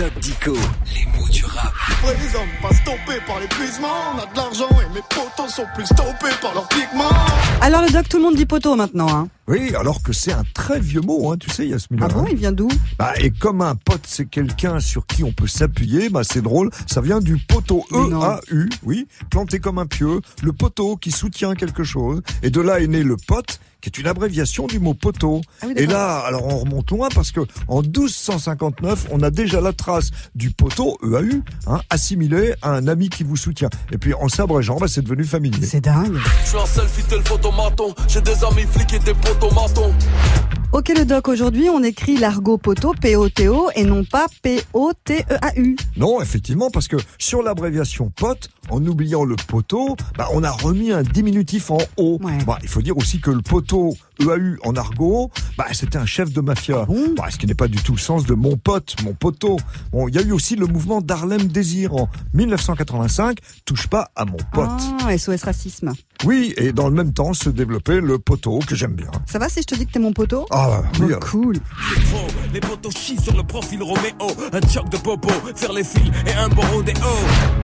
Doc Dico, les mots du rap. Les hommes pas stoppés par l'épuisement. On a de l'argent et mes potos sont plus stoppés par leurs pigments. Alors le doc, tout le monde dit poteau maintenant. Hein. Oui, alors que c'est un très vieux mot, hein, tu sais, Yasmina. Ah bon, il vient d'où? Bah, Et comme un pote, c'est quelqu'un sur qui on peut s'appuyer, bah, c'est drôle, ça vient du poteau E-A-U, oui, planté comme un pieu, le poteau qui soutient quelque chose. Et de là est né le pote, qui est une abréviation du mot poteau. Ah oui, et là, alors on remonte loin parce que en 1259, on a déjà la trace du poteau EAU, hein, assimilé à un ami qui vous soutient. Et puis en s'abrégeant, bah, c'est devenu familier. C'est dingue. Je suis un selfie tel photomaton. J'ai des amis flics et des automaton Ok le doc, aujourd'hui on écrit l'argot poteau P-O-T-O et non pas P-O-T-E-A-U. Non, effectivement, parce que sur l'abréviation pote, en oubliant le poteau, bah, on a remis un diminutif en O. Ouais. Bah, il faut dire aussi que le poteau EAU en argot, bah, c'était un chef de mafia. bon Bah, ce qui n'est pas du tout le sens de mon pote, mon poteau. Bon, il y a eu aussi le mouvement d'Harlem Désir en 1985, touche pas à mon pote. Ah, SOS racisme. Oui, et dans le même temps se développait le poteau que j'aime bien. Ça va si je te dis que t'es mon poteau? Ah, oui, Oh, cool. Les potos chient sur le profil Roméo. Un choc de popo, faire les fils et un bon rodéo.